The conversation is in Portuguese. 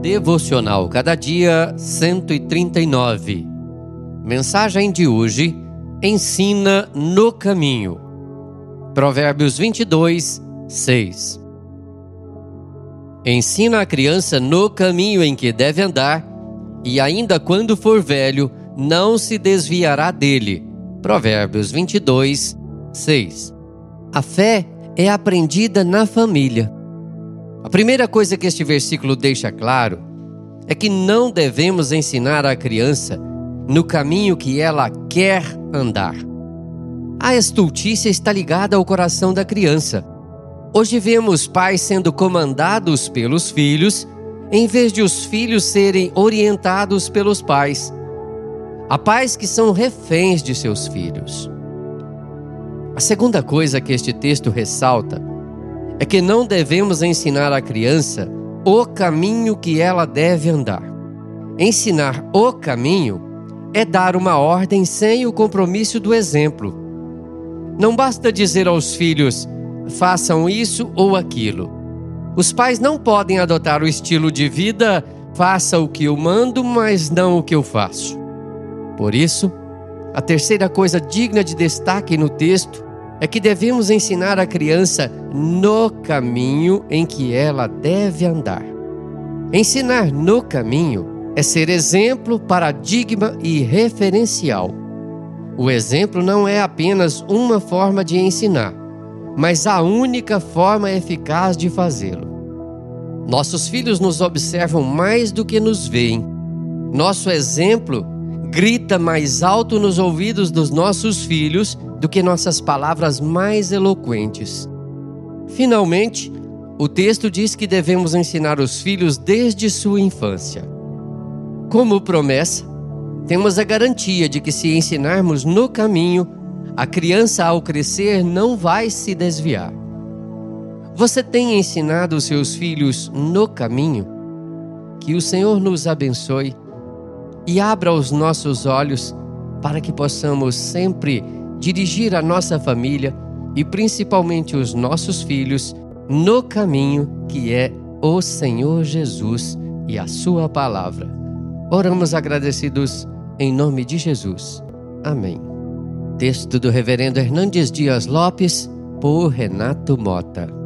Devocional Cada Dia 139. Mensagem de hoje: Ensina no caminho. Provérbios 22, 6. Ensina a criança no caminho em que deve andar, e ainda quando for velho, não se desviará dele. Provérbios 22, 6. A fé é aprendida na família. A primeira coisa que este versículo deixa claro é que não devemos ensinar a criança no caminho que ela quer andar. A estultícia está ligada ao coração da criança. Hoje vemos pais sendo comandados pelos filhos, em vez de os filhos serem orientados pelos pais. Há pais que são reféns de seus filhos. A segunda coisa que este texto ressalta é que não devemos ensinar à criança o caminho que ela deve andar. Ensinar o caminho é dar uma ordem sem o compromisso do exemplo. Não basta dizer aos filhos, façam isso ou aquilo. Os pais não podem adotar o estilo de vida, faça o que eu mando, mas não o que eu faço. Por isso, a terceira coisa digna de destaque no texto é que devemos ensinar a criança no caminho em que ela deve andar. Ensinar no caminho é ser exemplo, paradigma e referencial. O exemplo não é apenas uma forma de ensinar, mas a única forma eficaz de fazê-lo. Nossos filhos nos observam mais do que nos veem. Nosso exemplo grita mais alto nos ouvidos dos nossos filhos do que nossas palavras mais eloquentes. Finalmente, o texto diz que devemos ensinar os filhos desde sua infância. Como promessa, temos a garantia de que se ensinarmos no caminho, a criança ao crescer não vai se desviar. Você tem ensinado os seus filhos no caminho? Que o Senhor nos abençoe e abra os nossos olhos para que possamos sempre dirigir a nossa família e principalmente os nossos filhos no caminho que é o Senhor Jesus e a Sua palavra. Oramos agradecidos em nome de Jesus. Amém. Texto do Reverendo Hernandes Dias Lopes, por Renato Mota.